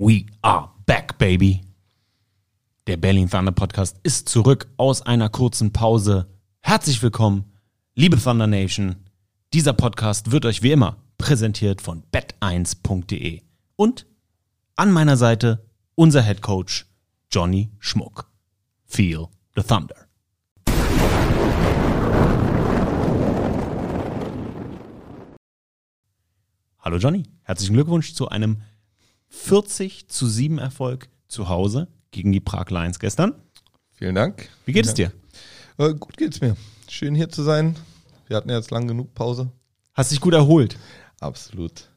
We are back, baby. Der Berlin Thunder Podcast ist zurück aus einer kurzen Pause. Herzlich willkommen, liebe Thunder Nation. Dieser Podcast wird euch wie immer präsentiert von bet1.de und an meiner Seite unser Head Coach Johnny Schmuck. Feel the Thunder. Hallo Johnny, herzlichen Glückwunsch zu einem 40 zu 7 Erfolg zu Hause gegen die Prag Lions gestern. Vielen Dank. Wie geht es dir? Äh, gut geht's mir. Schön hier zu sein. Wir hatten ja jetzt lang genug Pause. Hast dich gut erholt? Absolut.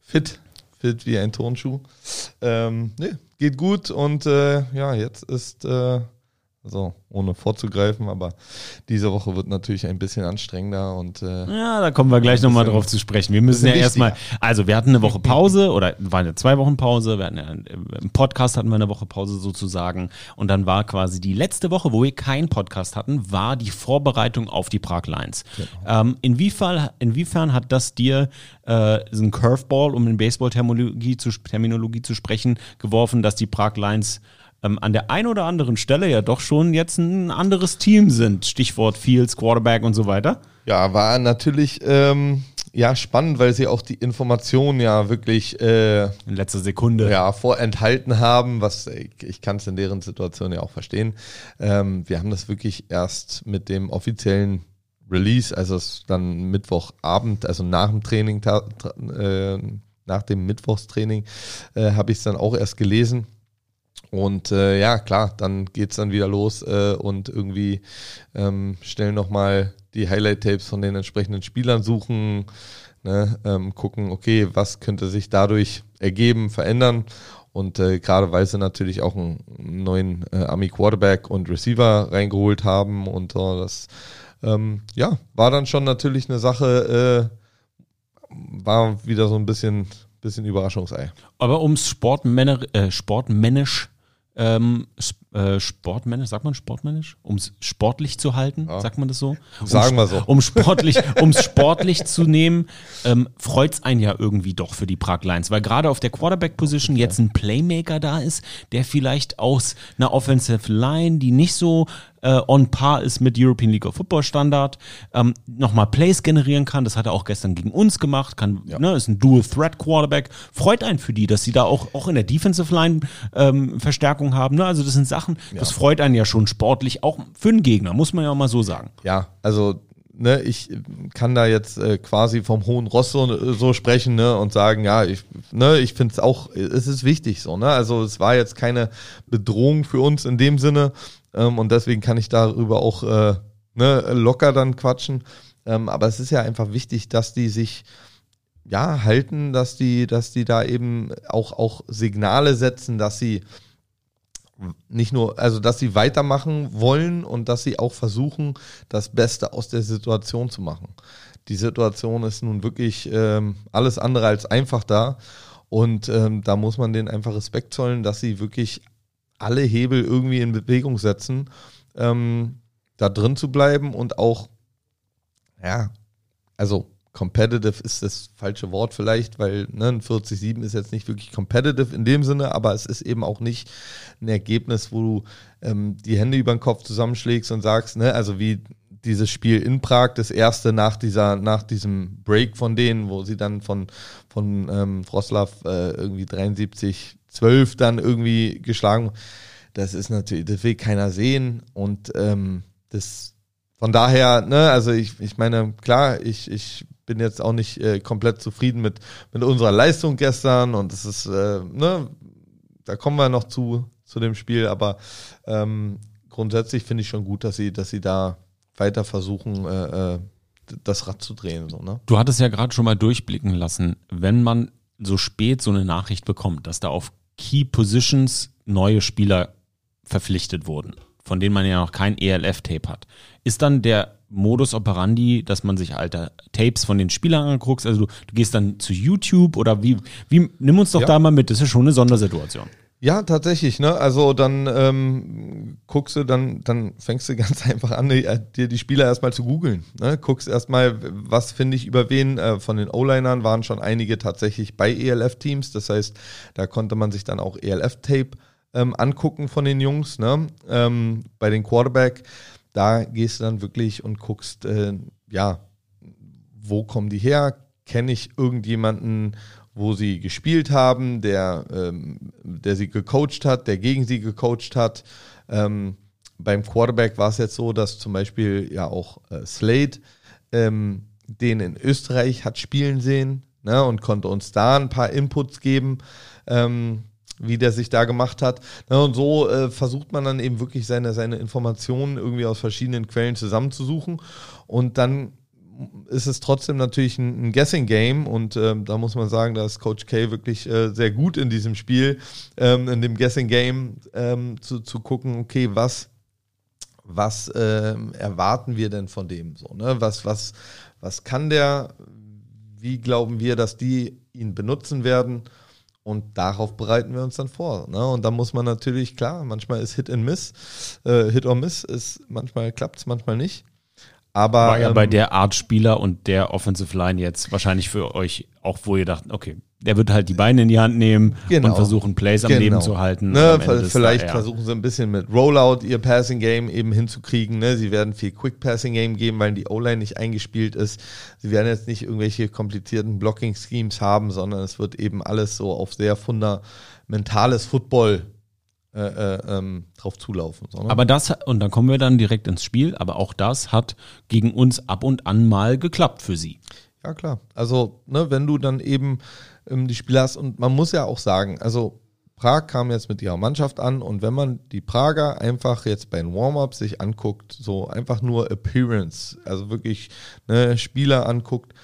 Fit. Fit wie ein Turnschuh. Ähm, nee, geht gut und äh, ja, jetzt ist äh, so, ohne vorzugreifen, aber diese Woche wird natürlich ein bisschen anstrengender und äh, Ja, da kommen wir gleich nochmal drauf zu sprechen. Wir müssen ja erstmal, also wir hatten eine Woche Pause oder waren ja zwei Wochen Pause, wir hatten ja, im Podcast hatten wir eine Woche Pause sozusagen und dann war quasi die letzte Woche, wo wir keinen Podcast hatten, war die Vorbereitung auf die Prag Lions. Ähm, inwiefern, inwiefern hat das dir äh, so ein Curveball, um in Baseball-Terminologie zu, Terminologie zu sprechen, geworfen, dass die Prag Lions ähm, an der einen oder anderen Stelle ja doch schon jetzt ein anderes Team sind. Stichwort Fields, Quarterback und so weiter. ja, war natürlich ähm, ja spannend, weil sie auch die Informationen ja wirklich äh, In letzter Sekunde. ja, vorenthalten haben, was ich, ich kann es in deren Situation ja auch verstehen. Ähm, wir haben das wirklich erst mit dem offiziellen Release, also es dann Mittwochabend, also nach dem Training, äh, nach dem Mittwochstraining, äh, habe ich es dann auch erst gelesen. Und äh, ja, klar, dann geht's dann wieder los äh, und irgendwie ähm, schnell nochmal die Highlight-Tapes von den entsprechenden Spielern suchen, ne, ähm, gucken, okay, was könnte sich dadurch ergeben, verändern. Und äh, gerade weil sie natürlich auch einen neuen äh, Army Quarterback und Receiver reingeholt haben und äh, das ähm, ja, war dann schon natürlich eine Sache, äh, war wieder so ein bisschen, bisschen Überraschungsei. Aber ums Sportmänner, äh, sportmännisch, ähm, sp- äh, sportmännisch, sagt man sportmännisch? Ums sportlich zu halten, Ja. sagt man das so? Sagen um, wir so. Um sportlich, ums sportlich zu nehmen, ähm, freut's einen ja irgendwie doch für die Prag Lions, weil gerade auf der Quarterback-Position jetzt ein Playmaker da ist, der vielleicht aus einer Offensive Line, die nicht so äh, on par ist mit European League of Football Standard, ähm, nochmal Plays generieren kann. Das hat er auch gestern gegen uns gemacht. Kann, Ja. ne, ist ein Dual Threat Quarterback. Freut einen für die, dass sie da auch, auch in der Defensive Line ähm, Verstärkung haben. Ne? Also das sind Sachen, das freut einen ja schon sportlich, auch für einen Gegner, muss man ja auch mal so sagen. ja, also ne, ich kann da jetzt äh, quasi vom hohen Ross so, so sprechen ne, und sagen, ja, ich, ne, ich finde es auch, es ist wichtig so. Ne? Also es war jetzt keine Bedrohung für uns in dem Sinne ähm, und deswegen kann ich darüber auch äh, ne, locker dann quatschen. Ähm, aber es ist ja einfach wichtig, dass die sich ja halten, dass die, dass die da eben auch, auch Signale setzen, dass sie nicht nur, also dass sie weitermachen wollen und dass sie auch versuchen, das Beste aus der Situation zu machen. Die Situation ist nun wirklich ähm, alles andere als einfach da und ähm, da muss man denen einfach Respekt zollen, dass sie wirklich alle Hebel irgendwie in Bewegung setzen, ähm, da drin zu bleiben und auch, ja, also competitive ist das falsche Wort vielleicht, weil ne, ein 40-7 ist jetzt nicht wirklich competitive in dem Sinne, aber es ist eben auch nicht ein Ergebnis, wo du ähm, die Hände über den Kopf zusammenschlägst und sagst, ne, also wie dieses Spiel in Prag, das erste nach dieser, nach diesem Break von denen, wo sie dann von, von ähm, Wroclaw äh, irgendwie 73, 12 dann irgendwie geschlagen. Das ist natürlich, das will keiner sehen und ähm, das von daher, ne, also ich, ich meine, klar, ich, ich bin jetzt auch nicht äh, komplett zufrieden mit, mit unserer Leistung gestern und es ist, äh, ne, da kommen wir noch zu, zu dem Spiel, aber ähm, grundsätzlich finde ich schon gut, dass sie, dass sie da weiter versuchen, äh, äh, das Rad zu drehen, so, ne? Du hattest ja gerade schon mal durchblicken lassen, wenn man so spät so eine Nachricht bekommt, dass da auf Key Positions neue Spieler verpflichtet wurden, von denen man ja noch kein ELF-Tape hat, ist dann der Modus operandi, dass man sich alte Tapes von den Spielern anguckt? Also du, du gehst dann zu YouTube oder wie, wie nimm uns doch Ja. da mal mit, das ist ja schon eine Sondersituation. Ja, tatsächlich, ne? Also dann ähm, guckst du, dann, dann fängst du ganz einfach an, dir die Spieler erstmal zu googeln. Ne? Guckst erstmal, was finde ich über wen. Äh, von den O-Linern waren schon einige tatsächlich bei ELF-Teams. Das heißt, da konnte man sich dann auch ELF-Tape ähm, angucken von den Jungs. Ne? Ähm, bei den Quarterback, da gehst du dann wirklich und guckst, äh, ja, wo kommen die her? Kenne ich irgendjemanden wo sie gespielt haben, der, ähm, der sie gecoacht hat, der gegen sie gecoacht hat. Ähm, beim Quarterback war es jetzt so, dass zum Beispiel ja auch äh, Slade ähm, den in Österreich hat spielen sehen ne, und konnte uns da ein paar Inputs geben, ähm, wie der sich da gemacht hat. Ne, und so äh, versucht man dann eben wirklich seine, seine Informationen irgendwie aus verschiedenen Quellen zusammenzusuchen und dann ist es trotzdem natürlich ein, ein Guessing-Game und ähm, da muss man sagen, da ist Coach K wirklich äh, sehr gut in diesem Spiel, ähm, in dem Guessing-Game ähm, zu, zu gucken, okay, was, was ähm, erwarten wir denn von dem so, ne? Was, was, was kann der, wie glauben wir, dass die ihn benutzen werden? Und darauf bereiten wir uns dann vor. Ne? Und da muss man natürlich, klar, manchmal ist Hit and Miss, äh, Hit or Miss ist, manchmal klappt es, manchmal nicht. Aber, War ja ähm, bei der Art Spieler und der Offensive Line jetzt wahrscheinlich für euch auch, wo ihr dacht, okay, der wird halt die Beine in die Hand nehmen genau. und versuchen, Plays am genau. Leben zu halten. Ne, vielleicht versuchen sie ein bisschen mit Rollout ihr Passing Game eben hinzukriegen. Ne? Sie werden viel Quick Passing Game geben, weil die O-Line nicht eingespielt ist. Sie werden jetzt nicht irgendwelche komplizierten Blocking Schemes haben, sondern es wird eben alles so auf sehr fundamentales Football äh, äh, ähm, drauf zulaufen. Sondern? Aber das, und dann kommen wir dann direkt ins Spiel, aber auch das hat gegen uns ab und an mal geklappt für sie. Ja, klar. Also, ne, wenn du dann eben ähm, die Spiele hast, und man muss ja auch sagen, also Prag kam jetzt mit ihrer Mannschaft an und wenn man die Prager einfach jetzt bei den Warm-Ups sich anguckt, so einfach nur Appearance, also wirklich ne, Spieler anguckt,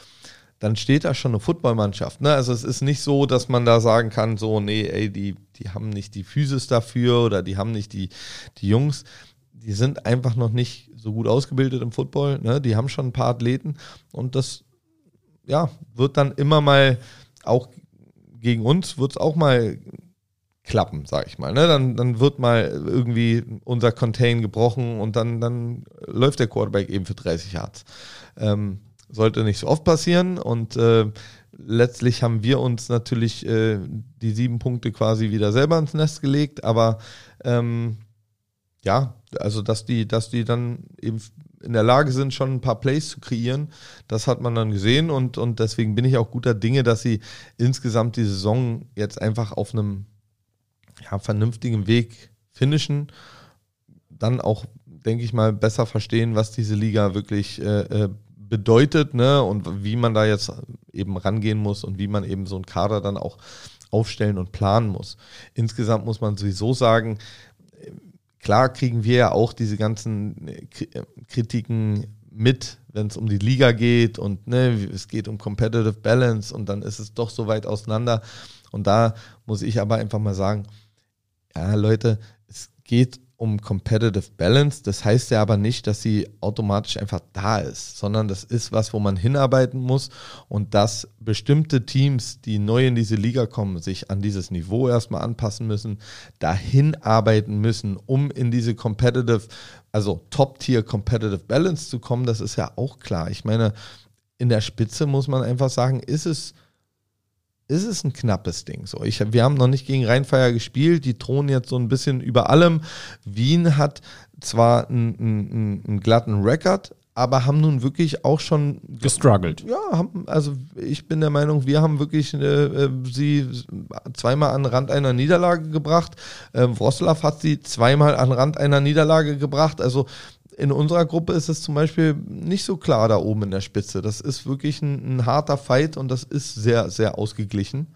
dann steht da schon eine Footballmannschaft. Ne? Also es ist nicht so, dass man da sagen kann, so, nee, ey, die, die haben nicht die Physis dafür oder die haben nicht die, die Jungs. Die sind einfach noch nicht so gut ausgebildet im Football. Ne? Die haben schon ein paar Athleten und das ja, wird dann immer mal auch gegen uns wird es auch mal klappen, sag ich mal. Ne? Dann, dann wird mal irgendwie unser Contain gebrochen und dann, dann läuft der Quarterback eben für 30 Yards. Ähm, sollte nicht so oft passieren und äh, letztlich haben wir uns natürlich äh, die sieben Punkte quasi wieder selber ins Nest gelegt, aber ähm, ja, also dass die, dass die dann eben in der Lage sind, schon ein paar Plays zu kreieren, das hat man dann gesehen und, und deswegen bin ich auch guter Dinge, dass sie insgesamt die Saison jetzt einfach auf einem ja, vernünftigen Weg finishen, dann auch, denke ich mal, besser verstehen, was diese Liga wirklich äh, äh bedeutet, ne, und wie man da jetzt eben rangehen muss und wie man eben so einen Kader dann auch aufstellen und planen muss. Insgesamt muss man sowieso sagen, klar kriegen wir ja auch diese ganzen Kritiken mit, wenn es um die Liga geht und ne, es geht um Competitive Balance und dann ist es doch so weit auseinander. Und da muss ich aber einfach mal sagen, ja Leute, es geht um Competitive Balance. Das heißt ja aber nicht, dass sie automatisch einfach da ist, sondern das ist was, wo man hinarbeiten muss und dass bestimmte Teams, die neu in diese Liga kommen, sich an dieses Niveau erstmal anpassen müssen, dahin arbeiten müssen, um in diese Competitive, also Top-Tier Competitive Balance zu kommen. Das ist ja auch klar. Ich meine, in der Spitze muss man einfach sagen, ist es ist es ein knappes Ding. So, ich, wir haben noch nicht gegen Rheinfeier gespielt, die drohen jetzt so ein bisschen über allem. Wien hat zwar einen, einen, einen glatten Rekord, aber haben nun wirklich auch schon gestruggelt. Ja, haben, also ich bin der Meinung, wir haben wirklich äh, äh sie zweimal an Rand einer Niederlage gebracht. Äh, Wroclaw hat sie zweimal an Rand einer Niederlage gebracht. Also in unserer Gruppe ist es zum Beispiel nicht so klar da oben in der Spitze. Das ist wirklich ein, ein harter Fight und das ist sehr, sehr ausgeglichen.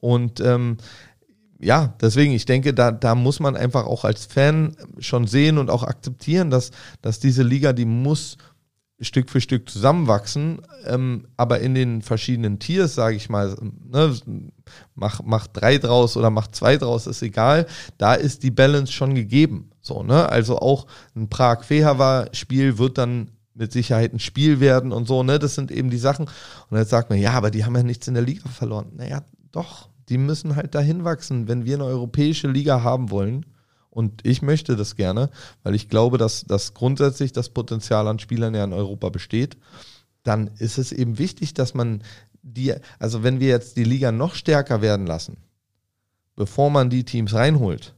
Und ähm, ja, deswegen, ich denke, da, da muss man einfach auch als Fan schon sehen und auch akzeptieren, dass, dass diese Liga, die muss Stück für Stück zusammenwachsen, ähm, aber in den verschiedenen Tiers, sage ich mal, ne, mach, mach drei draus oder mach zwei draus, ist egal, da ist die Balance schon gegeben. So, ne? Also auch ein Prag-Fehawa-Spiel wird dann mit Sicherheit ein Spiel werden und so, ne? Das sind eben die Sachen. Und jetzt sagt man, ja, aber die haben ja nichts in der Liga verloren. Naja, doch, die müssen halt dahin wachsen, wenn wir eine europäische Liga haben wollen. Und ich möchte das gerne, weil ich glaube, dass, dass grundsätzlich das Potenzial an Spielern ja in Europa besteht. Dann ist es eben wichtig, dass man die, also wenn wir jetzt die Liga noch stärker werden lassen, bevor man die Teams reinholt,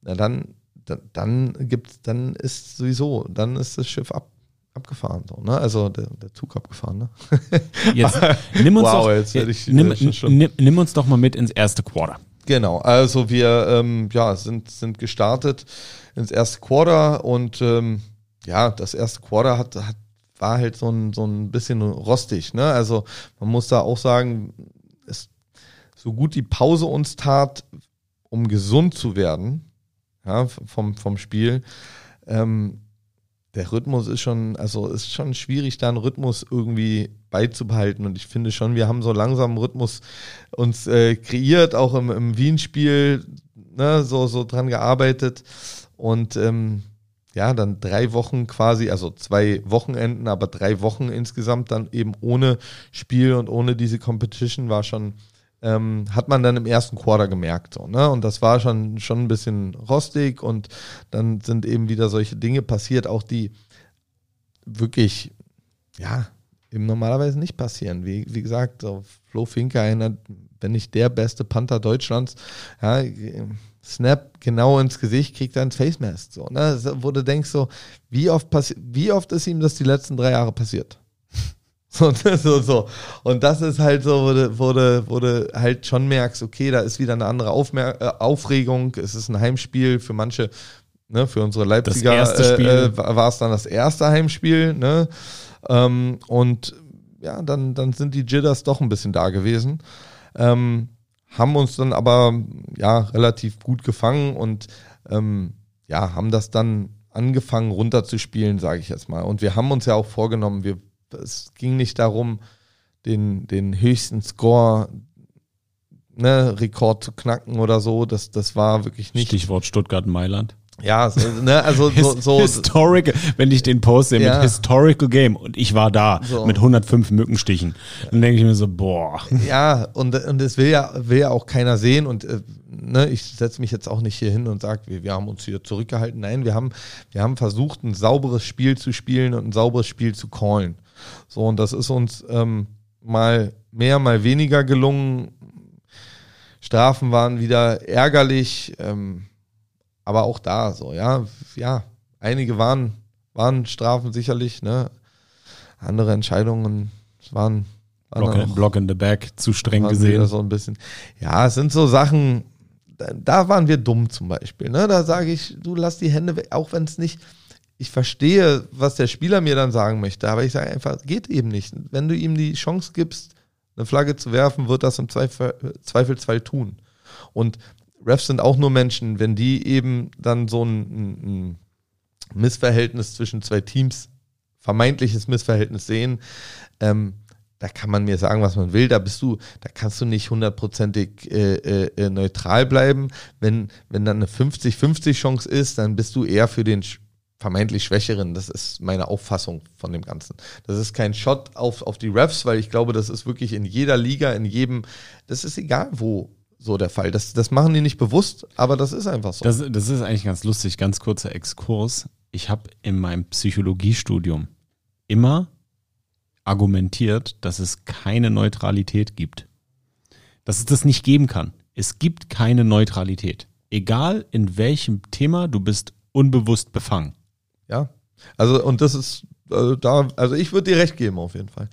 na dann, dann, dann gibt's, dann ist sowieso, dann ist das Schiff ab, abgefahren. So, ne? Also der, der Zug abgefahren. Ne? Jetzt, nimm, uns Wow, doch, jetzt ich- nimm, nimm, nimm uns doch mal mit ins erste Quarter. Genau, also wir ähm, ja, sind, sind gestartet ins erste Quarter und ähm, ja, das erste Quarter hat, hat, war halt so ein, so ein bisschen rostig. Ne? Also man muss da auch sagen, es, so gut die Pause uns tat, um gesund zu werden, ja, vom, vom Spiel, ähm, der Rhythmus ist schon, also ist schon schwierig, da einen Rhythmus irgendwie beizubehalten. Und ich finde schon, wir haben so langsam einen Rhythmus uns äh, kreiert, auch im, im Wien-Spiel, ne, so, so dran gearbeitet. Und ähm, ja, dann drei Wochen quasi, also zwei Wochenenden, aber drei Wochen insgesamt dann eben ohne Spiel und ohne diese Competition war schon, ähm, hat man dann im ersten Quarter gemerkt. So, ne? Und das war schon, schon ein bisschen rostig und dann sind eben wieder solche Dinge passiert, auch die wirklich, ja, eben normalerweise nicht passieren. Wie, wie gesagt, so Flo Finke, einer, wenn nicht der beste Panther Deutschlands, ja, Snap genau ins Gesicht, kriegt er ein Face Mask. So, ne? Wo du denkst, so, wie oft, wie oft ist ihm das die letzten drei Jahre passiert? So, so, so. Und das ist halt so, wo du, wo, du, wo du halt schon merkst, okay, da ist wieder eine andere Aufmer äh, Aufregung. Es ist ein Heimspiel für manche, ne, für unsere Leipziger äh, äh, war es dann das erste Heimspiel, ne? Ähm, und ja, dann, dann sind die Jitters doch ein bisschen da gewesen. Ähm, haben uns dann aber ja relativ gut gefangen und ähm, ja, haben das dann angefangen runterzuspielen, sage ich jetzt mal. Und wir haben uns ja auch vorgenommen, wir, es ging nicht darum, den, den höchsten Score, ne, Rekord zu knacken oder so. Das, das war wirklich nicht. Stichwort Stuttgart-Mailand. Ja, so, ne, also so, so Historical, wenn ich den poste Ja. mit Historical Game und ich war da So. mit 105 Mückenstichen, dann denke ich mir so, boah. Ja, und, und das will ja, will ja auch keiner sehen. Und äh, ne, ich setze mich jetzt auch nicht hier hin und sage, wir, wir haben uns hier zurückgehalten. Nein, wir haben, wir haben versucht, ein sauberes Spiel zu spielen und ein sauberes Spiel zu callen. So, und das ist uns ähm, mal mehr, mal weniger gelungen. Strafen waren wieder ärgerlich, ähm, aber auch da so, ja, ja, einige waren, waren Strafen sicherlich, ne? Andere Entscheidungen waren, waren Block, auch- Block in the back, zu streng gesehen. so ein bisschen. Ja, es sind so Sachen, da, da waren wir dumm zum Beispiel. Ne? Da sage ich, du lass die Hände weg, auch wenn es nicht. Ich verstehe, was der Spieler mir dann sagen möchte, aber ich sage einfach, geht eben nicht. Wenn du ihm die Chance gibst, eine Flagge zu werfen, wird das im Zweifel, Zweifelsfall tun. Und Refs sind auch nur Menschen, wenn die eben dann so ein, ein, Missverhältnis zwischen zwei Teams, vermeintliches Missverhältnis sehen, ähm, da kann man mir sagen, was man will, da bist du, da kannst du nicht hundertprozentig äh, äh, neutral bleiben. Wenn, wenn dann eine 50-50 Chance ist, dann bist du eher für den vermeintlich Schwächeren. Das ist meine Auffassung von dem Ganzen. Das ist kein Shot auf, auf die Refs, weil ich glaube, das ist wirklich in jeder Liga, in jedem, das ist egal wo so der Fall. Das, das machen die nicht bewusst, aber das ist einfach so. Das, das ist eigentlich ganz lustig, ganz kurzer Exkurs. Ich habe in meinem Psychologiestudium immer argumentiert, dass es keine Neutralität gibt. Dass es das nicht geben kann. Es gibt keine Neutralität. Egal in welchem Thema, du bist unbewusst befangen. Ja. Also, und das ist, also da, also ich würde dir recht geben auf jeden Fall.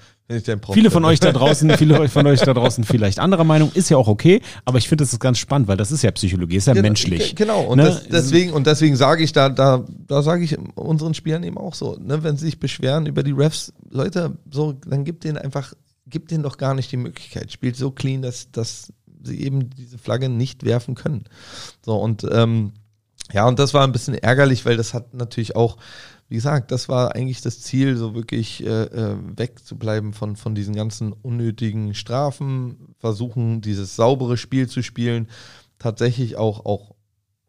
Viele von euch da draußen, viele von euch da draußen vielleicht anderer Meinung, ist ja auch okay, aber ich finde das ist ganz spannend, weil das ist ja Psychologie, ist ja Genau, menschlich. ge- Genau, und Ne? das, deswegen, und deswegen sage ich da, da, da sage ich unseren Spielern eben auch so, ne, wenn sie sich beschweren über die Refs, Leute, so, dann gibt denen einfach, gibt denen doch gar nicht die Möglichkeit. Spielt so clean, dass, dass sie eben diese Flagge nicht werfen können. So, und ähm, ja, und das war ein bisschen ärgerlich, weil das hat natürlich auch, wie gesagt, das war eigentlich das Ziel, so wirklich äh, äh, wegzubleiben von, von diesen ganzen unnötigen Strafen, versuchen, dieses saubere Spiel zu spielen, tatsächlich auch, auch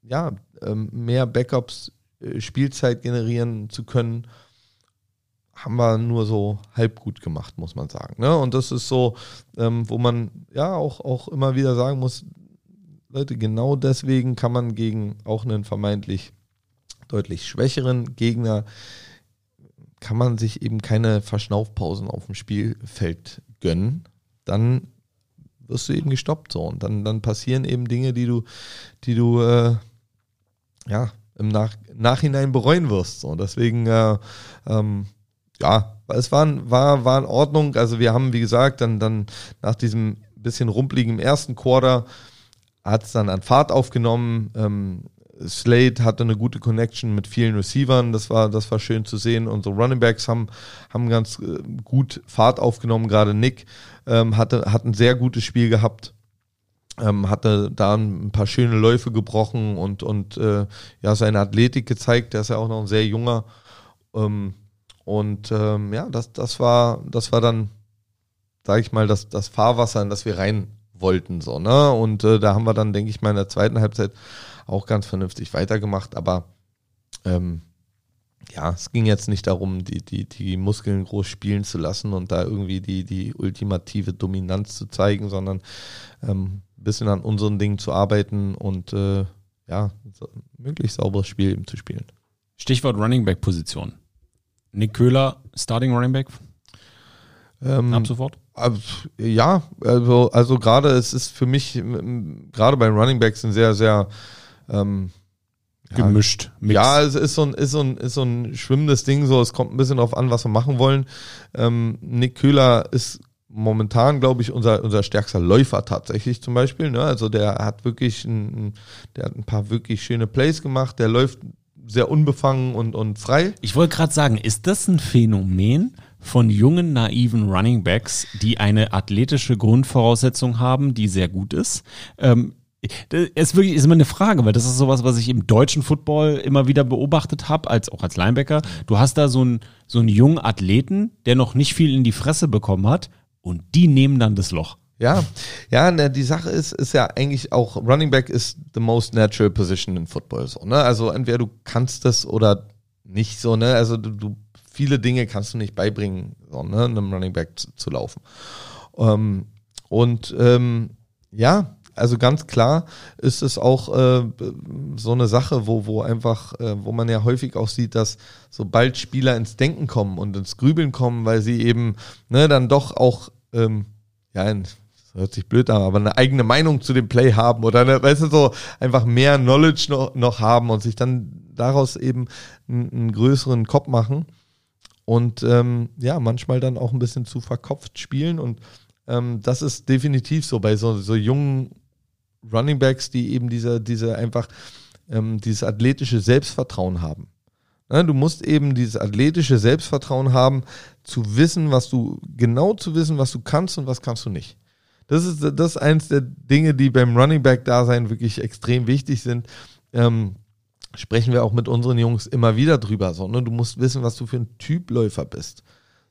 ja, ähm, mehr Backups, äh, Spielzeit generieren zu können. haben wir nur so halb gut gemacht, muss man sagen. Ne? Und das ist so, ähm, wo man ja auch, auch immer wieder sagen muss, Leute, genau deswegen kann man gegen auch einen vermeintlich deutlich schwächeren Gegner, kann man sich eben keine Verschnaufpausen auf dem Spielfeld gönnen. Dann wirst du eben gestoppt so und dann, dann passieren eben Dinge, die du, die du äh, ja im Nach Nachhinein bereuen wirst. So. Deswegen äh, ähm, ja, es war, war, war in Ordnung. Also wir haben, wie gesagt, dann, dann nach diesem bisschen rumpligen ersten Quarter hat es dann an Fahrt aufgenommen. Ähm, Slade hatte eine gute Connection mit vielen Receivern, das war, das war schön zu sehen. Unsere Running Backs haben, haben ganz äh, gut Fahrt aufgenommen, gerade Nick ähm, hatte, hat ein sehr gutes Spiel gehabt. Ähm, hatte da ein paar schöne Läufe gebrochen und, und äh, ja, seine Athletik gezeigt. Der ist ja auch noch ein sehr junger. Ähm, und ähm, ja, das, das war, das war dann, sage ich mal, das, das Fahrwasser, in das wir rein wollten. So, ne? Und äh, da haben wir dann, denke ich mal, in der zweiten Halbzeit auch ganz vernünftig weitergemacht. Aber ähm, ja, es ging jetzt nicht darum, die, die, die Muskeln groß spielen zu lassen und da irgendwie die, die ultimative Dominanz zu zeigen, sondern ähm, ein bisschen an unseren Dingen zu arbeiten und äh, ja, möglichst sauberes Spiel eben zu spielen. Stichwort Running Back Position. Nick Köhler, Starting Running Back? Ähm, Ab sofort? Ja, also, also gerade es ist für mich, gerade bei Running Backs ein sehr, sehr ähm, gemischt. Mix. Ja, es ist so, ein, ist, so ein, ist so ein schwimmendes Ding, so es kommt ein bisschen darauf an, was wir machen wollen. Ähm, Nick Köhler ist momentan, glaube ich, unser, unser stärkster Läufer tatsächlich zum Beispiel. Ne? Also der hat wirklich ein, der hat ein paar wirklich schöne Plays gemacht, der läuft sehr unbefangen und, und frei. Ich wollte gerade sagen, ist das ein Phänomen von jungen, naiven Running Backs, die eine athletische Grundvoraussetzung haben, die sehr gut ist? Ähm, das ist wirklich ist immer eine Frage, weil das ist sowas, was ich im deutschen Football immer wieder beobachtet habe, als auch als Linebacker. Du hast da so einen so einen jungen Athleten, der noch nicht viel in die Fresse bekommen hat, und die nehmen dann das Loch. Ja, ja, ne, die Sache ist, ist ja eigentlich auch, Running Back ist the most natural position in Football, so, ne? Also entweder du kannst das oder nicht so, ne? Also du, du viele Dinge kannst du nicht beibringen, so, ne, einem Running Back zu, zu laufen. Ähm, und ähm, ja, also ganz klar ist es auch äh, so eine Sache, wo, wo einfach, äh, wo man ja häufig auch sieht, dass sobald Spieler ins Denken kommen und ins Grübeln kommen, weil sie eben ne, dann doch auch ähm, ja, in, hört sich blöd an, aber eine eigene Meinung zu dem Play haben oder eine, weißt du, so einfach mehr Knowledge noch, noch haben und sich dann daraus eben einen, einen größeren Kopf machen und ähm, ja, manchmal dann auch ein bisschen zu verkopft spielen und ähm, das ist definitiv so bei so, so jungen Running Backs, die eben diese, diese einfach ähm, dieses athletische Selbstvertrauen haben. Ja, du musst eben dieses athletische Selbstvertrauen haben, zu wissen, was du, genau zu wissen, was du kannst und was kannst du nicht. Das ist, das ist eins der Dinge, die beim Running Back Dasein wirklich extrem wichtig sind. Ähm, sprechen wir auch mit unseren Jungs immer wieder drüber. So, ne? Du musst wissen, was du für ein Typläufer bist.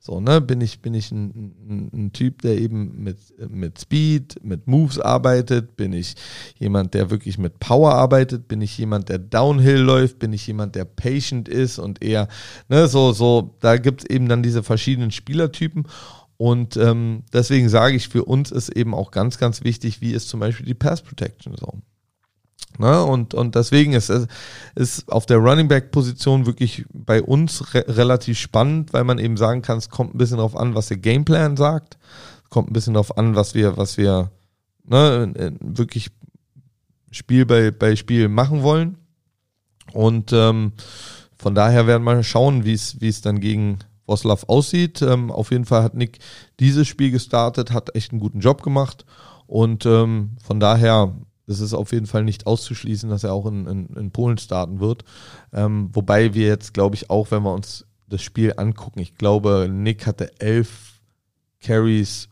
So, ne, bin ich, bin ich ein, ein, ein, Typ, der eben mit, mit Speed, mit Moves arbeitet? Bin ich jemand, der wirklich mit Power arbeitet? Bin ich jemand, der Downhill läuft? Bin ich jemand, der patient ist und eher, ne, so, so, da gibt es eben dann diese verschiedenen Spielertypen. Und ähm, deswegen sage ich, für uns ist eben auch ganz, ganz wichtig, wie ist zum Beispiel die Pass Protection Zone. Ne? Und, und deswegen ist es auf der Running Back Position wirklich bei uns re relativ spannend, weil man eben sagen kann, es kommt ein bisschen darauf an, was der Gameplan sagt, kommt ein bisschen darauf an, was wir, was wir ne, wirklich Spiel bei, bei Spiel machen wollen. Und ähm, von daher werden wir schauen, wie es wie es dann gegen Voslav aussieht. Ähm, auf jeden Fall hat Nick dieses Spiel gestartet, hat echt einen guten Job gemacht. Und ähm, von daher es ist auf jeden Fall nicht auszuschließen, dass er auch in, in, in Polen starten wird. Ähm, wobei wir jetzt, glaube ich, auch, wenn wir uns das Spiel angucken, ich glaube, Nick hatte elf Carries,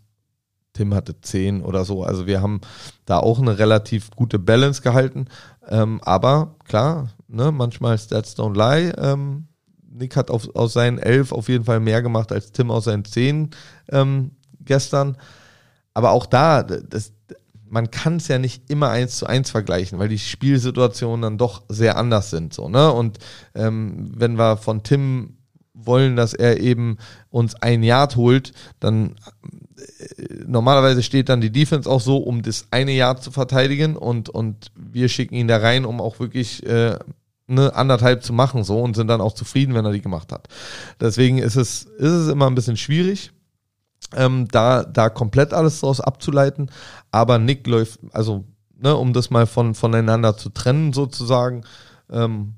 Tim hatte zehn oder so. Also wir haben da auch eine relativ gute Balance gehalten. Ähm, aber klar, ne, manchmal Stats don't lie. Ähm, Nick hat auf, aus seinen elf auf jeden Fall mehr gemacht als Tim aus seinen zehn ähm, gestern. Aber auch da, das, man kann es ja nicht immer eins zu eins vergleichen, weil die Spielsituationen dann doch sehr anders sind. So, ne? Und ähm, wenn wir von Tim wollen, dass er eben uns ein Yard holt, dann äh, normalerweise steht dann die Defense auch so, um das eine Yard zu verteidigen und, und wir schicken ihn da rein, um auch wirklich äh, eine anderthalb zu machen so und sind dann auch zufrieden, wenn er die gemacht hat. Deswegen ist es, ist es immer ein bisschen schwierig, ähm, da, da komplett alles draus abzuleiten. Aber Nick läuft, also, ne, um das mal von, voneinander zu trennen, sozusagen, ähm,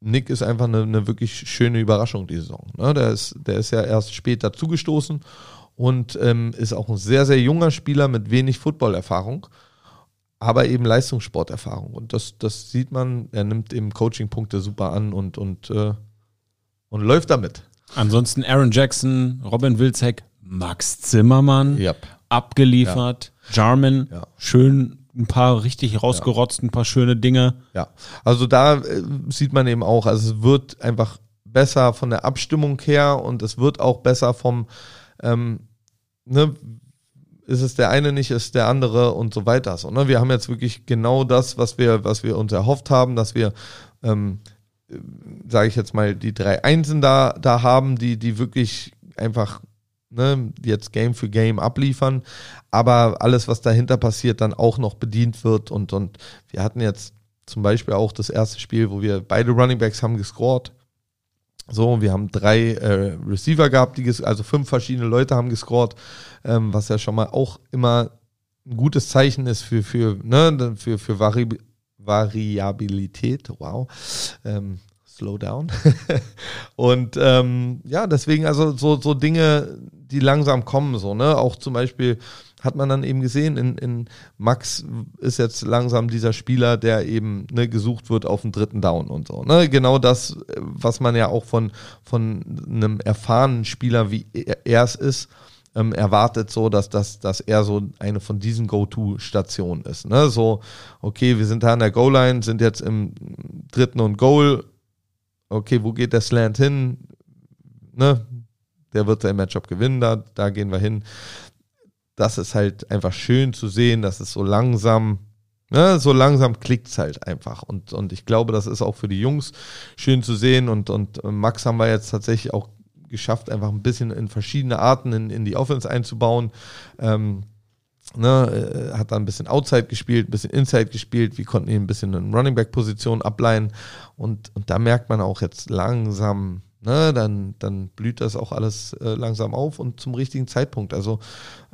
Nick ist einfach eine, eine wirklich schöne Überraschung die Saison. Ne? Der, ist, der ist ja erst später zugestoßen und ähm, ist auch ein sehr, sehr junger Spieler mit wenig Footballerfahrung, aber eben Leistungssporterfahrung. Und das, das sieht man, er nimmt eben Coaching-Punkte super an und, und, äh, und läuft damit. Ansonsten Aaron Jackson, Robin Wilczek, Max Zimmermann, Yep. abgeliefert, Jarman, Ja. schön ein paar richtig rausgerotzt, ein paar schöne Dinge. Ja, also da äh, sieht man eben auch, also es wird einfach besser von der Abstimmung her und es wird auch besser vom, ähm, ne, ist es der eine nicht, ist der andere und so weiter. So, ne? Wir haben jetzt wirklich genau das, was wir, was wir uns erhofft haben, dass wir, ähm, sage ich jetzt mal, die drei Einsen da, da haben, die, die wirklich einfach ne, jetzt Game für Game abliefern, aber alles, was dahinter passiert, dann auch noch bedient wird und, und wir hatten jetzt zum Beispiel auch das erste Spiel, wo wir beide Running Backs haben gescored. So, wir haben drei äh, Receiver gehabt, die also fünf verschiedene Leute haben gescored, ähm, was ja schon mal auch immer ein gutes Zeichen ist für, für, ne, für, für Vari Variabilität. Wow. Ähm, slow down. Und ähm, ja, deswegen also so, so Dinge, die langsam kommen, so, ne? Auch zum Beispiel hat man dann eben gesehen, in, in Max ist jetzt langsam dieser Spieler, der eben ne, gesucht wird auf den dritten Down und so. Ne? Genau das, was man ja auch von, von einem erfahrenen Spieler, wie er er es ist, ähm, erwartet, so dass, dass, dass er so eine von diesen Go-To-Stationen ist. Ne? So, okay, wir sind da an der Goal-Line, sind jetzt im dritten und Goal. Okay, wo geht der Slant hin? Ne? Der wird sein Matchup gewinnen, da, da gehen wir hin das ist halt einfach schön zu sehen, dass es so langsam, ne, so langsam klickt es halt einfach. Und, und ich glaube, das ist auch für die Jungs schön zu sehen. Und, und Max haben wir jetzt tatsächlich auch geschafft, einfach ein bisschen in verschiedene Arten in, in die Offense einzubauen. Ähm, ne, hat da ein bisschen Outside gespielt, ein bisschen Inside gespielt. Wir konnten ihn ein bisschen in Running Back Position ableihen. Und, und da merkt man auch jetzt langsam, ne, dann, dann blüht das auch alles äh, langsam auf und zum richtigen Zeitpunkt. Also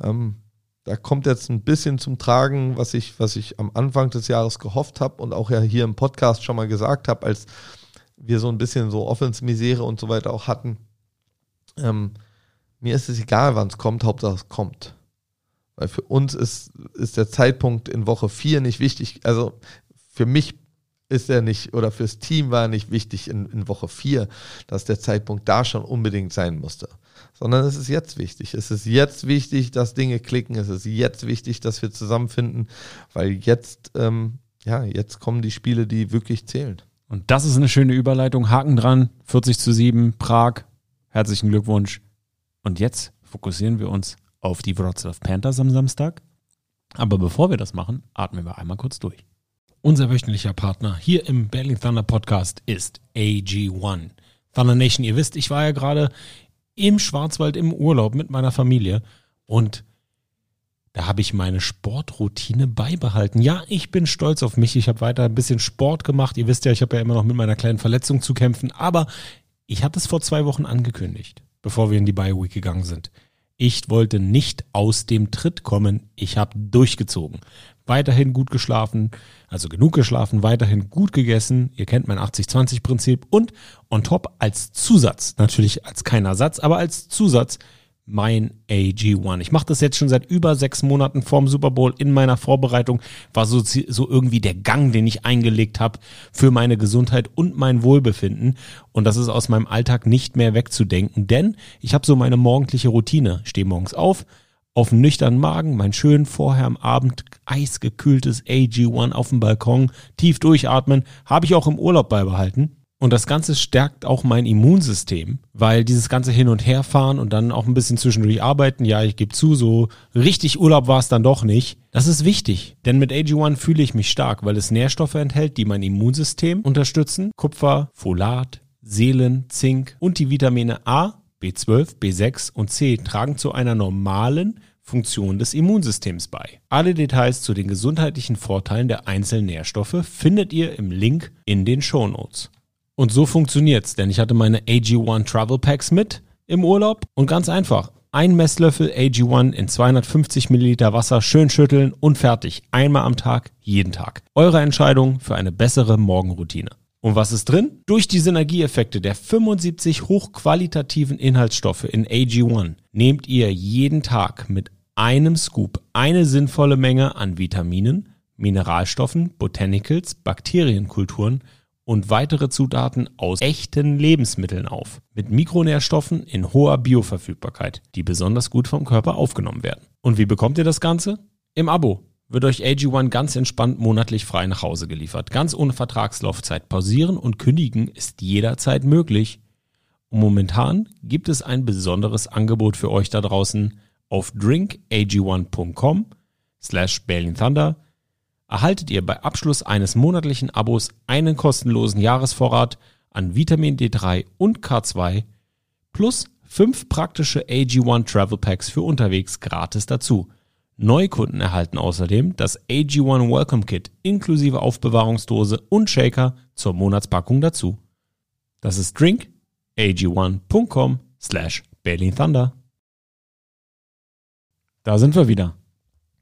ähm, da kommt jetzt ein bisschen zum Tragen, was ich, was ich am Anfang des Jahres gehofft habe und auch ja hier im Podcast schon mal gesagt habe, als wir so ein bisschen so Offensmisere und so weiter auch hatten. Ähm, mir ist es egal, wann es kommt, Hauptsache es kommt. Weil für uns ist, ist der Zeitpunkt in Woche 4 nicht wichtig. Also für mich ist er nicht, oder fürs Team war er nicht wichtig in, in Woche 4, dass der Zeitpunkt da schon unbedingt sein musste. Sondern es ist jetzt wichtig. Es ist jetzt wichtig, dass Dinge klicken. Es ist jetzt wichtig, dass wir zusammenfinden, weil jetzt, ähm, ja, jetzt kommen die Spiele, die wirklich zählen. Und das ist eine schöne Überleitung. Haken dran, 40 zu 7, Prag. Herzlichen Glückwunsch. Und jetzt fokussieren wir uns auf die Wroclaw Panthers am Samstag. Aber bevor wir das machen, atmen wir einmal kurz durch. Unser wöchentlicher Partner hier im Berlin Thunder Podcast ist AG1. Thunder Nation, ihr wisst, ich war ja gerade im Schwarzwald im Urlaub mit meiner Familie und da habe ich meine Sportroutine beibehalten. Ja, ich bin stolz auf mich. Ich habe weiter ein bisschen Sport gemacht. Ihr wisst ja, ich habe ja immer noch mit meiner kleinen Verletzung zu kämpfen. Aber ich hatte es vor zwei Wochen angekündigt, bevor wir in die Bye Week gegangen sind. Ich wollte nicht aus dem Tritt kommen. Ich habe durchgezogen. Weiterhin gut geschlafen, also genug geschlafen, weiterhin gut gegessen. Ihr kennt mein 80-20-Prinzip. Und on top als Zusatz, natürlich als kein Ersatz, aber als Zusatz mein AG1. Ich mache das jetzt schon seit über sechs Monaten vorm Super Bowl in meiner Vorbereitung. War so, so irgendwie der Gang, den ich eingelegt habe für meine Gesundheit und mein Wohlbefinden. Und das ist aus meinem Alltag nicht mehr wegzudenken, denn ich habe so meine morgendliche Routine. Stehe morgens auf, auf einen nüchternen Magen, mein schön vorher am Abend eisgekühltes AG1 auf dem Balkon, tief durchatmen, habe ich auch im Urlaub beibehalten. Und das Ganze stärkt auch mein Immunsystem, weil dieses ganze Hin- und Herfahren und dann auch ein bisschen zwischendurch arbeiten, ja, ich gebe zu, so richtig Urlaub war es dann doch nicht. Das ist wichtig, denn mit AG1 fühle ich mich stark, weil es Nährstoffe enthält, die mein Immunsystem unterstützen. Kupfer, Folat, Seelen, Zink und die Vitamine A, B12, B6 und C tragen zu einer normalen Funktion des Immunsystems bei. Alle Details zu den gesundheitlichen Vorteilen der einzelnen Nährstoffe findet ihr im Link in den Show Notes. Und so funktioniert's, denn ich hatte meine AG1 Travel Packs mit im Urlaub und ganz einfach. Ein Messlöffel AG1 in 250 Milliliter Wasser schön schütteln und fertig. Einmal am Tag, jeden Tag. Eure Entscheidung für eine bessere Morgenroutine. Und was ist drin? Durch die Synergieeffekte der 75 hochqualitativen Inhaltsstoffe in AG1 nehmt ihr jeden Tag mit einem Scoop eine sinnvolle Menge an Vitaminen, Mineralstoffen, Botanicals, Bakterienkulturen und weitere Zutaten aus echten Lebensmitteln auf, mit Mikronährstoffen in hoher Bioverfügbarkeit, die besonders gut vom Körper aufgenommen werden. Und wie bekommt ihr das Ganze? Im Abo wird euch AG1 ganz entspannt monatlich frei nach Hause geliefert. Ganz ohne Vertragslaufzeit. Pausieren und kündigen ist jederzeit möglich. Und momentan gibt es ein besonderes Angebot für euch da draußen auf drinkag1.com slash Berlin Thunder erhaltet ihr bei Abschluss eines monatlichen Abos einen kostenlosen Jahresvorrat an Vitamin D3 und K2 plus fünf praktische AG1 Travel Packs für unterwegs gratis dazu. Neukunden erhalten außerdem das AG1 Welcome Kit inklusive Aufbewahrungsdose und Shaker zur Monatspackung dazu. Das ist drinkag1.com slash Berlin Thunder. Da sind wir wieder.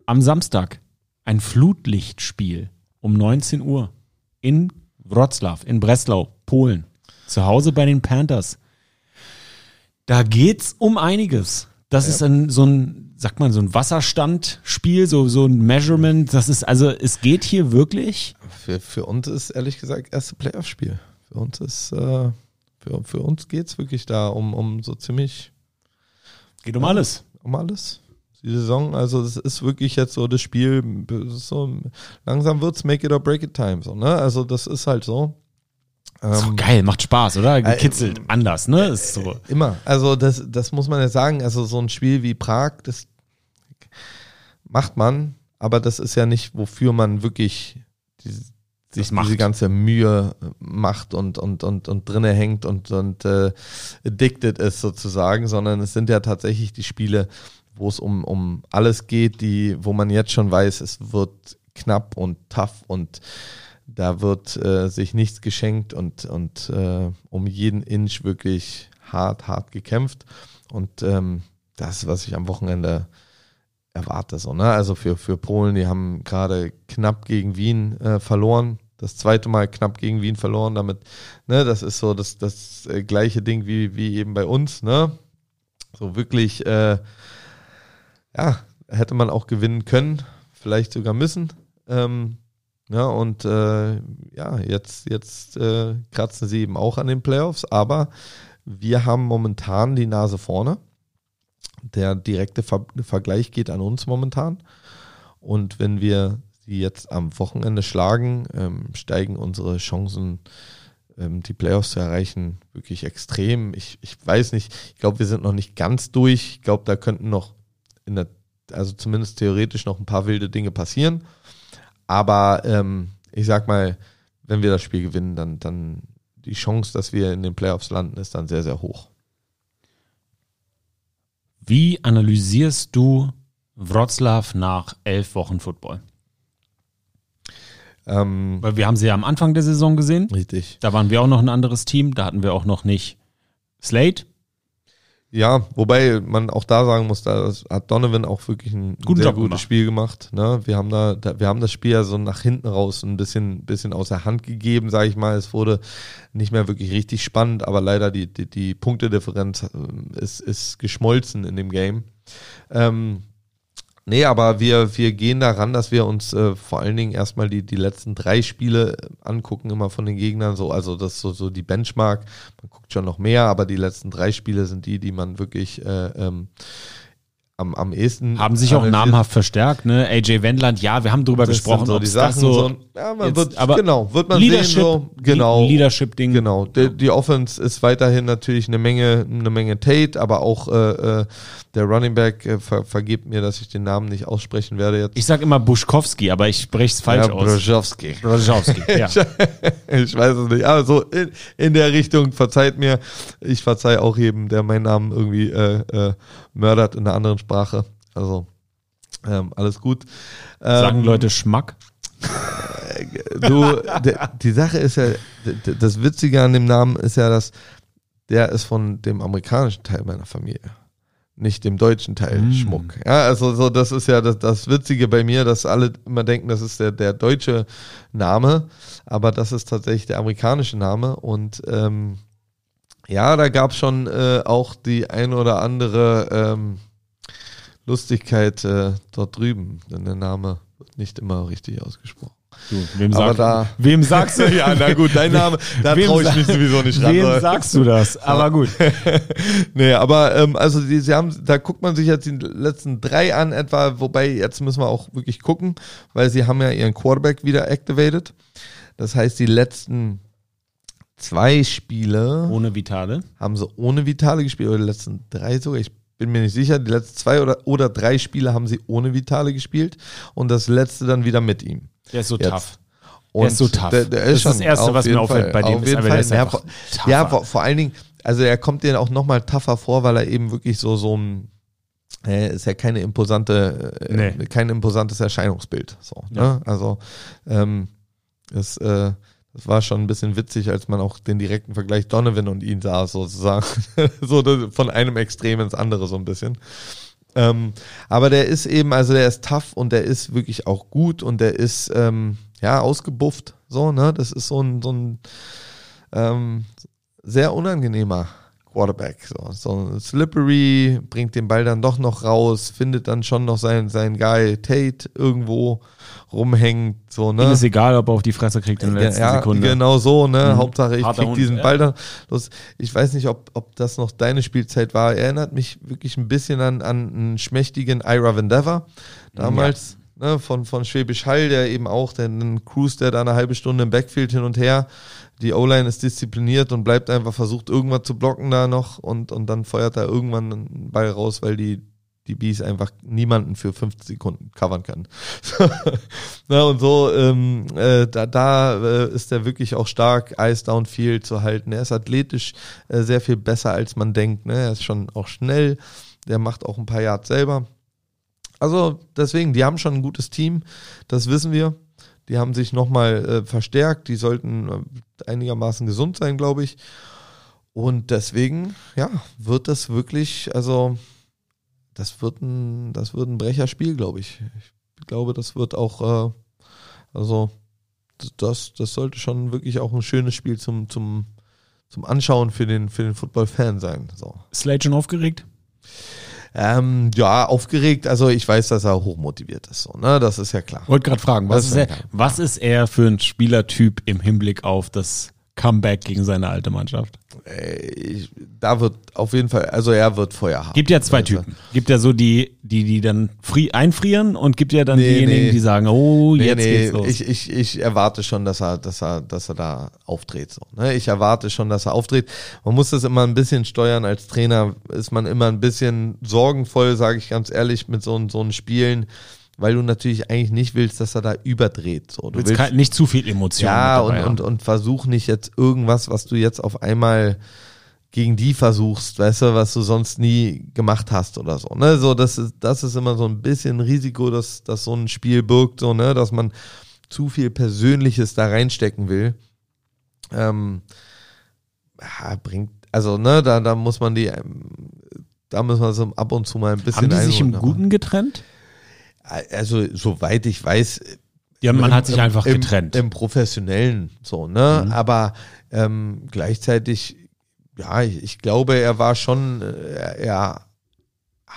Am Samstag ein Flutlichtspiel um 19 Uhr in Wroclaw, in Breslau, Polen. Zu Hause bei den Panthers. Da geht's um einiges. Das ja. ist ein, so ein, sagt man, so ein Wasserstandspiel, so, so ein Measurement. Das ist, also, es geht hier wirklich. Für, für uns ist ehrlich gesagt erste Playoff-Spiel. Für uns ist, äh, für, für uns geht's wirklich da um, um so ziemlich. Geht um alles. Um alles die Saison. Also das ist wirklich jetzt so das Spiel, so, langsam wird's Make it or break it time. So, ne? Also das ist halt so. So ähm, geil, macht Spaß, oder? Äh, Gekitzelt, äh, anders, ne? Ist so. Immer. Also das, das muss man ja sagen. Also so ein Spiel wie Prag, das macht man, aber das ist ja nicht, wofür man wirklich die, sich diese ganze Mühe macht und, und, und, und drinne hängt und, und äh, addicted ist sozusagen, sondern es sind ja tatsächlich die Spiele, wo es um, um alles geht, die, wo man jetzt schon weiß, es wird knapp und tough und da wird äh, sich nichts geschenkt und, und äh, um jeden Inch wirklich hart, hart gekämpft. Und ähm, das, was ich am Wochenende erwarte. So, ne? Also für, für Polen, die haben gerade knapp gegen Wien äh, verloren. Das zweite Mal knapp gegen Wien verloren. Damit, ne, das ist so das, das äh, gleiche Ding wie, wie eben bei uns, ne? So wirklich äh, ja, hätte man auch gewinnen können, vielleicht sogar müssen. Ähm, ja, und äh, ja, jetzt, jetzt äh, kratzen sie eben auch an den Playoffs, aber wir haben momentan die Nase vorne. Der direkte Ver Vergleich geht an uns momentan. Und wenn wir sie jetzt am Wochenende schlagen, ähm, steigen unsere Chancen, ähm, die Playoffs zu erreichen, wirklich extrem. Ich, ich weiß nicht, ich glaube, wir sind noch nicht ganz durch. Ich glaube, da könnten noch in der, also zumindest theoretisch noch ein paar wilde Dinge passieren. Aber ähm, ich sag mal, wenn wir das Spiel gewinnen, dann, dann die Chance, dass wir in den Playoffs landen, ist dann sehr, sehr hoch. Wie analysierst du Wroclaw nach elf Wochen Football? Ähm, Weil wir haben sie ja am Anfang der Saison gesehen. Richtig. Da waren wir auch noch ein anderes Team. Da hatten wir auch noch nicht Slate. Ja, wobei man auch da sagen muss, da hat Donovan auch wirklich ein Guten sehr Job gutes gemacht. Spiel gemacht. Ne? Wir haben da, da, wir haben das Spiel ja so nach hinten raus ein bisschen, bisschen aus der Hand gegeben, sage ich mal. Es wurde nicht mehr wirklich richtig spannend, aber leider die, die, die Punktedifferenz äh, ist, ist geschmolzen in dem Game. Ähm, Nee, aber wir, wir gehen daran, dass wir uns äh, vor allen Dingen erstmal die, die letzten drei Spiele äh, angucken, immer von den Gegnern. So, also das ist so, so die Benchmark. Man guckt schon noch mehr, aber die letzten drei Spiele sind die, die man wirklich äh, ähm, am, am ehesten. Haben sich auch namhaft verstärkt, ne? AJ Wendland, ja, wir haben drüber Das gesprochen, so die Sachen, so, so, ja, man jetzt- wird, aber genau, wird man Leadership, sehen, so, genau. Le- Leadership-Ding. Genau, die, die Offense ist weiterhin natürlich eine Menge, eine Menge Tate, aber auch äh, äh, der Running Back äh, ver, vergibt mir, dass ich den Namen nicht aussprechen werde jetzt. Ich sag immer Buschkowski, aber ich spreche es falsch ja, aus. Brzezinski. Brzezinski, ja. ich weiß es nicht, aber so in, in der Richtung, verzeiht mir, ich verzeih auch jedem, der meinen Namen irgendwie äh, äh, mördert in einer anderen Sprache. Also ähm, alles gut. Ähm, Sagen Leute Schmack? du, de, die Sache ist ja, das Witzige an dem Namen ist ja, dass der ist von dem amerikanischen Teil meiner Familie, nicht dem deutschen Teil Mm. Schmuck. Ja, also so, das ist ja das, das Witzige bei mir, dass alle immer denken, das ist der, der deutsche Name, aber das ist tatsächlich der amerikanische Name und ähm, ja, da gab es schon äh, auch die ein oder andere ähm, Lustigkeit äh, dort drüben, denn der Name wird nicht immer richtig ausgesprochen. Du, wem, sag, da- wem sagst du? Ja, na gut, dein Name, da traue ich mich sowieso nicht ran. Wem sagst du das? Aber gut. Nee, aber ähm, also die, sie haben, da guckt man sich jetzt die letzten drei an etwa, wobei jetzt müssen wir auch wirklich gucken, weil sie haben ja ihren Quarterback wieder activated. Das heißt, die letzten zwei Spiele Ohne Vitale. haben sie ohne Vitale gespielt, oder die letzten drei sogar, ich bin mir nicht sicher, die letzten zwei oder, oder drei Spiele haben sie ohne Vitale gespielt und das letzte dann wieder mit ihm. Der ist so Jetzt. tough. Und ist so tough. Der, der Das ist ist das Erste, was mir auffällt bei dem, auf ist jeden Fall. der ist ja, vor, ja vor, vor allen Dingen, also er kommt dir auch nochmal tougher vor, weil er eben wirklich so so ein äh, ist ja keine imposante, äh, Nee. kein imposantes Erscheinungsbild. So, Ja. ne? Also ähm, das, äh, das war schon ein bisschen witzig, als man auch den direkten Vergleich Donovan und ihn sah, sozusagen. so von einem Extrem ins andere so ein bisschen. Ähm, aber der ist eben, also der ist tough und der ist wirklich auch gut und der ist ähm, ja ausgebufft. So, ne? Das ist so ein, so ein ähm, sehr unangenehmer Quarterback. So, so slippery, bringt den Ball dann doch noch raus, findet dann schon noch seinen, seinen Guy Tate irgendwo rumhängt. So, ne? Ihm ist egal, ob er auf die Fresse kriegt in der letzten ja, Sekunde. genau so, ne? Mhm. Hauptsache ich Harter krieg Hund, diesen ja. Ball dann los. Ich weiß nicht, ob, ob das noch deine Spielzeit war. Erinnert mich wirklich ein bisschen an, an einen schmächtigen Ira Vandever damals. Ne, von, von Schwäbisch Hall, der eben auch, einen Cruise, der da eine halbe Stunde im Backfield hin und her. Die O-Line ist diszipliniert und bleibt einfach versucht, irgendwas zu blocken da noch und, und dann feuert er irgendwann einen Ball raus, weil die, die Bees einfach niemanden für 50 Sekunden covern können. Na, und so, ähm, äh, da, da äh, ist er wirklich auch stark, Ice Downfield zu halten. Er ist athletisch äh, sehr viel besser, als man denkt. Ne? Er ist schon auch schnell, der macht auch ein paar Yards selber. Also deswegen, die haben schon ein gutes Team, das wissen wir. Die haben sich nochmal äh, verstärkt, die sollten äh, einigermaßen gesund sein, glaube ich. Und deswegen, ja, wird das wirklich, also das wird ein, das wird ein Brecherspiel, glaube ich. Ich glaube, das wird auch, äh, also das, das sollte schon wirklich auch ein schönes Spiel zum, zum, zum Anschauen für den, für den Football-Fan sein. So. Slade schon aufgeregt? Ähm, ja, aufgeregt. Also ich weiß, dass er hochmotiviert ist. So, ne? Das ist ja klar. Wollte gerade fragen, was ist, er, was ist er für ein Spielertyp im Hinblick auf das Comeback gegen seine alte Mannschaft? Ich, da wird auf jeden Fall, also er wird Feuer haben. Gibt ja zwei Also, Typen. Gibt ja so die, die, die dann fri einfrieren und gibt ja dann Nee, diejenigen, nee. die sagen, oh, Nee, jetzt geht's los. ich, ich, ich erwarte schon, dass er, dass er, dass er da auftritt. So, ne? Ich erwarte schon, dass er auftritt. Man muss das immer ein bisschen steuern. Als Trainer ist man immer ein bisschen sorgenvoll, sage ich ganz ehrlich, mit so, so einen Spielen, weil du natürlich eigentlich nicht willst, dass er da überdreht. So, du willst kein, nicht zu viel Emotion ja, mit und, dabei und, haben. und versuch nicht jetzt irgendwas, was du jetzt auf einmal gegen die versuchst, weißt du, was du sonst nie gemacht hast oder so. Ne? So, das ist, das ist immer so ein bisschen Risiko, dass, dass so ein Spiel birgt, so, ne, dass man zu viel Persönliches da reinstecken will. Ähm, ja, bringt, also, ne, da, da muss man die, ähm, da müssen wir so ab und zu mal ein bisschen Haben die sich im Guten getrennt? Also, soweit ich weiß, Ja, man im- hat sich einfach im, getrennt. Im Professionellen so, ne? Mhm. Aber ähm, gleichzeitig, ja, ich, ich glaube, er war schon, äh, er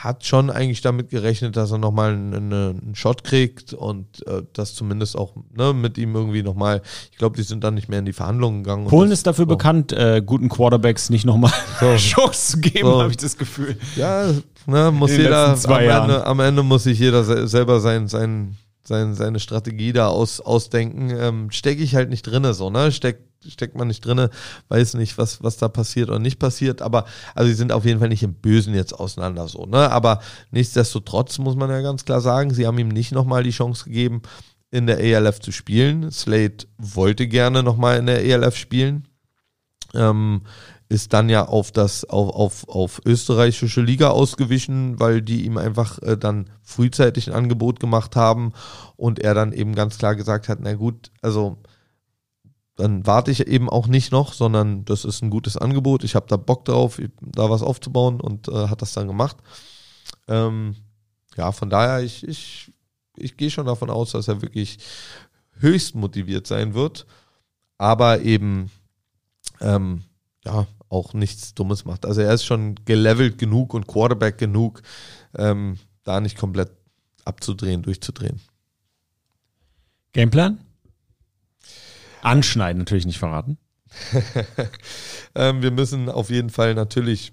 hat schon eigentlich damit gerechnet, dass er nochmal einen, einen Shot kriegt und äh, das zumindest auch ne, mit ihm irgendwie nochmal, ich glaube, die sind dann nicht mehr in die Verhandlungen gegangen. Polen ist dafür bekannt, äh, guten Quarterbacks nicht nochmal so. Chance zu geben, so. habe ich das Gefühl. Ja, ne, muss jeder, am Ende, am Ende, muss sich jeder selber sein, sein, sein, seine Strategie da aus, ausdenken. Ähm, Stecke ich halt nicht drinne, so, ne? Steck steckt man nicht drinne, weiß nicht, was, was da passiert oder nicht passiert, aber also sie sind auf jeden Fall nicht im Bösen jetzt auseinander so, ne? Aber nichtsdestotrotz muss man ja ganz klar sagen, sie haben ihm nicht nochmal die Chance gegeben, in der ELF zu spielen. Slade wollte gerne nochmal in der ELF spielen. Ähm, ist dann ja auf das auf, auf, auf österreichische Liga ausgewichen, weil die ihm einfach äh, dann frühzeitig ein Angebot gemacht haben und er dann eben ganz klar gesagt hat, na gut, also dann warte ich eben auch nicht noch, sondern das ist ein gutes Angebot. Ich habe da Bock drauf, da was aufzubauen und äh, hat das dann gemacht. Ähm, ja, von daher, ich, ich, ich gehe schon davon aus, dass er wirklich höchst motiviert sein wird, aber eben ähm, ja auch nichts Dummes macht. Also er ist schon gelevelt genug und Quarterback genug, ähm, da nicht komplett abzudrehen, durchzudrehen. Gameplan? Anschneiden natürlich nicht verraten. ähm, wir müssen auf jeden Fall natürlich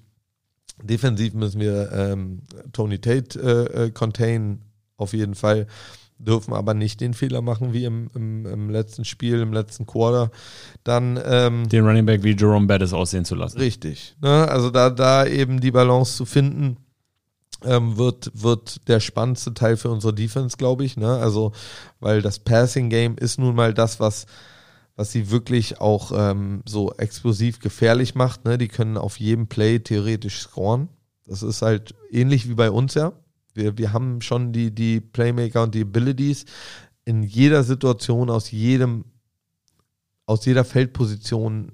defensiv müssen wir ähm, Tony Tate äh, äh, contain, auf jeden Fall. Dürfen aber nicht den Fehler machen wie im, im, im letzten Spiel, im letzten Quarter. Dann ähm, den Running Back wie Jerome Bettis aussehen zu lassen. Richtig. Ne? Also da, da eben die Balance zu finden, ähm, wird, wird der spannendste Teil für unsere Defense, glaube ich. Ne? Also, weil das Passing Game ist nun mal das, was was sie wirklich auch ähm, so explosiv gefährlich macht. Ne? Die können auf jedem Play theoretisch scoren. Das ist halt ähnlich wie bei uns ja. Wir, wir haben schon die, die Playmaker und die Abilities in jeder Situation aus jedem, aus jeder Feldposition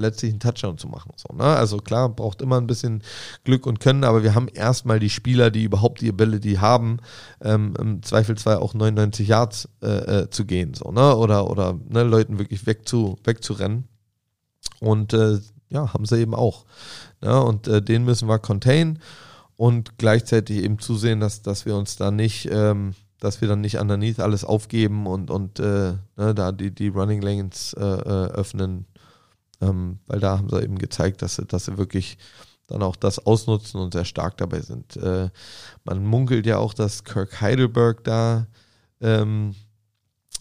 letztlich einen Touchdown zu machen. So, ne? Also klar, braucht immer ein bisschen Glück und Können, aber wir haben erstmal die Spieler, die überhaupt die Ability haben, ähm, im Zweifelsfall auch 99 Yards äh, äh, zu gehen, so, ne? Oder, oder ne, Leuten wirklich wegzu, wegzurennen. Und äh, ja, haben sie eben auch. Ne? Und äh, den müssen wir contain und gleichzeitig eben zusehen, dass, dass wir uns da nicht, ähm, dass wir dann nicht underneath alles aufgeben und, und äh, ne, da die, die Running Lanes äh, äh öffnen, ähm, weil da haben sie eben gezeigt, dass sie, dass sie wirklich dann auch das ausnutzen und sehr stark dabei sind. Äh, man munkelt ja auch, dass Kirk Heidelberg da ähm,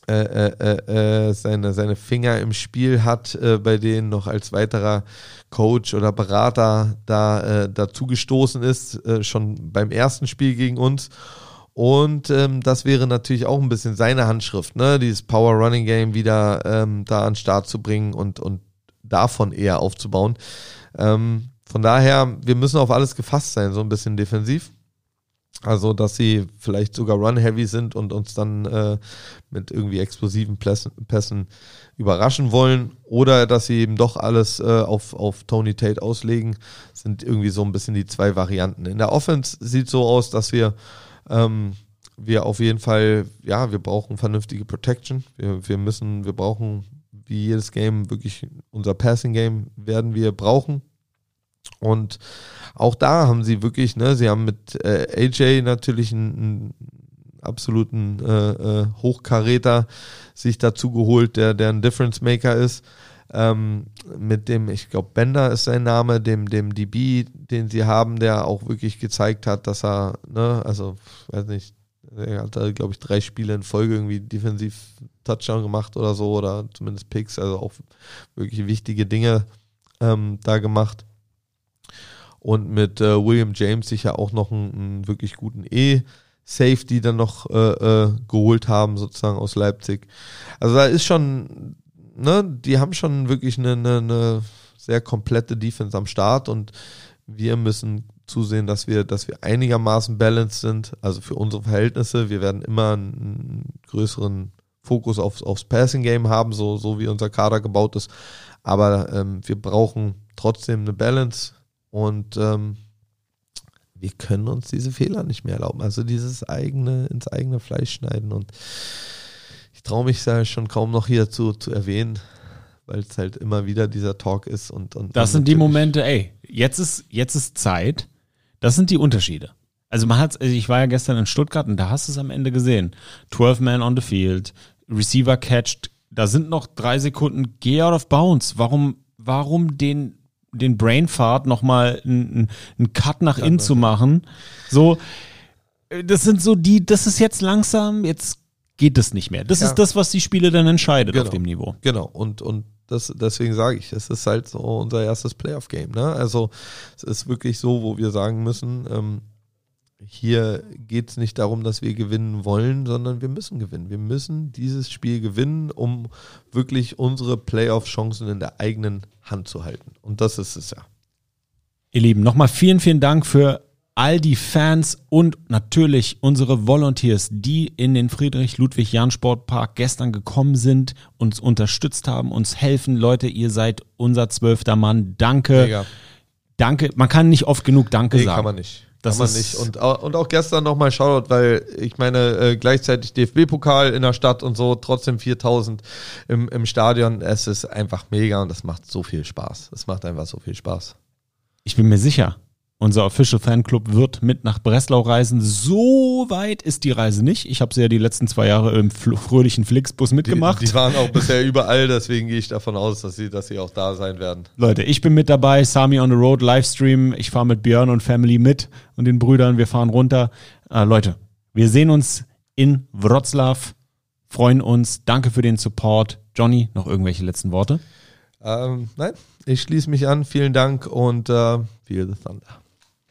äh, äh, äh, äh seine, seine Finger im Spiel hat, äh, bei denen noch als weiterer Coach oder Berater da dazu gestoßen ist, schon beim ersten Spiel gegen uns. Und ähm, das wäre natürlich auch ein bisschen seine Handschrift, ne? Dieses Power Running Game wieder ähm, da an den Start zu bringen und, und davon eher aufzubauen. Ähm, von daher, wir müssen auf alles gefasst sein, so ein bisschen defensiv. Also, dass sie vielleicht sogar run-heavy sind und uns dann äh, mit irgendwie explosiven Pässen, überraschen wollen oder dass sie eben doch alles äh, auf, auf Tony Tate auslegen, sind irgendwie so ein bisschen die zwei Varianten. In der Offense sieht so aus, dass wir, ähm, wir auf jeden Fall, ja, wir brauchen vernünftige Protection. Wir, wir müssen, wir brauchen wie jedes Game wirklich unser Passing-Game werden wir brauchen. Und auch da haben sie wirklich, ne, sie haben mit äh, AJ natürlich einen, einen absoluten äh, äh, Hochkaräter sich dazu geholt, der, der ein Difference Maker ist. Ähm, mit dem, ich glaube, Bender ist sein Name, dem, dem DB, den sie haben, der auch wirklich gezeigt hat, dass er, ne, also, weiß nicht, er hat da, glaube ich, drei Spiele in Folge irgendwie defensiv Touchdown gemacht oder so, oder zumindest Picks, also auch wirklich wichtige Dinge ähm, da gemacht. Und mit äh, William James sicher auch noch einen, einen wirklich guten E-Safety dann noch äh, äh, geholt haben, sozusagen aus Leipzig. Also da ist schon, ne, die haben schon wirklich eine, eine, eine sehr komplette Defense am Start und wir müssen zusehen, dass wir, dass wir einigermaßen balanced sind, also für unsere Verhältnisse. Wir werden immer einen größeren Fokus aufs, aufs Passing Game haben, so, so wie unser Kader gebaut ist. Aber ähm, wir brauchen trotzdem eine Balance und ähm, wir können uns diese Fehler nicht mehr erlauben. Also dieses eigene, ins eigene Fleisch schneiden. Und ich traue mich ja schon kaum noch hier zu, zu erwähnen, weil es halt immer wieder dieser Talk ist. Und, und das sind die Momente, ey, jetzt ist, jetzt ist Zeit, das sind die Unterschiede. Also man hat, also ich war ja gestern in Stuttgart und da hast du es am Ende gesehen. 12 Man on the field, Receiver catched, da sind noch drei Sekunden, geh out of bounds. Warum, warum den, den Brainfart nochmal einen, einen Cut nach innen zu machen? So, äh, das sind so die, das ist jetzt langsam, jetzt geht es nicht mehr. Das Ja. ist das, was die Spiele dann entscheidet auf Genau. dem Niveau. Genau, und, und das, deswegen sage ich, es ist halt so unser erstes Playoff-Game. Ne? Also es ist wirklich so, wo wir sagen müssen, ähm, hier geht es nicht darum, dass wir gewinnen wollen, sondern wir müssen gewinnen. Wir müssen dieses Spiel gewinnen, um wirklich unsere Playoff-Chancen in der eigenen Hand zu halten. Und das ist es ja. Ihr Lieben, nochmal vielen, vielen Dank für all die Fans und natürlich unsere Volunteers, die in den Friedrich-Ludwig-Jahn-Sportpark gestern gekommen sind, uns unterstützt haben, uns helfen. Leute, ihr seid unser zwölfter Mann. Danke. Mega. Danke. Man kann nicht oft genug Danke Nee, sagen. kann man nicht. Das kann man nicht. Und, und auch gestern nochmal Shoutout, weil ich meine, äh, gleichzeitig DFB-Pokal in der Stadt und so, trotzdem 4000 im, im Stadion. Es ist einfach mega und das macht so viel Spaß. Es macht einfach so viel Spaß. Ich bin mir sicher, unser Official Fanclub wird mit nach Breslau reisen. So weit ist die Reise nicht. Ich habe sie ja die letzten zwei Jahre im fröhlichen Flixbus Die, mitgemacht. die waren auch bisher überall, deswegen gehe ich davon aus, dass sie, dass sie auch da sein werden. Leute, ich bin mit dabei, Sami on the Road Livestream. Ich fahre mit Björn und Family mit und den Brüdern. Wir fahren runter. Äh, Leute, wir sehen uns in Wroclaw. Freuen uns. Danke für den Support. Johnny, noch irgendwelche letzten Worte? Ähm, nein, ich schließe mich an. Vielen Dank und äh, the Thunder.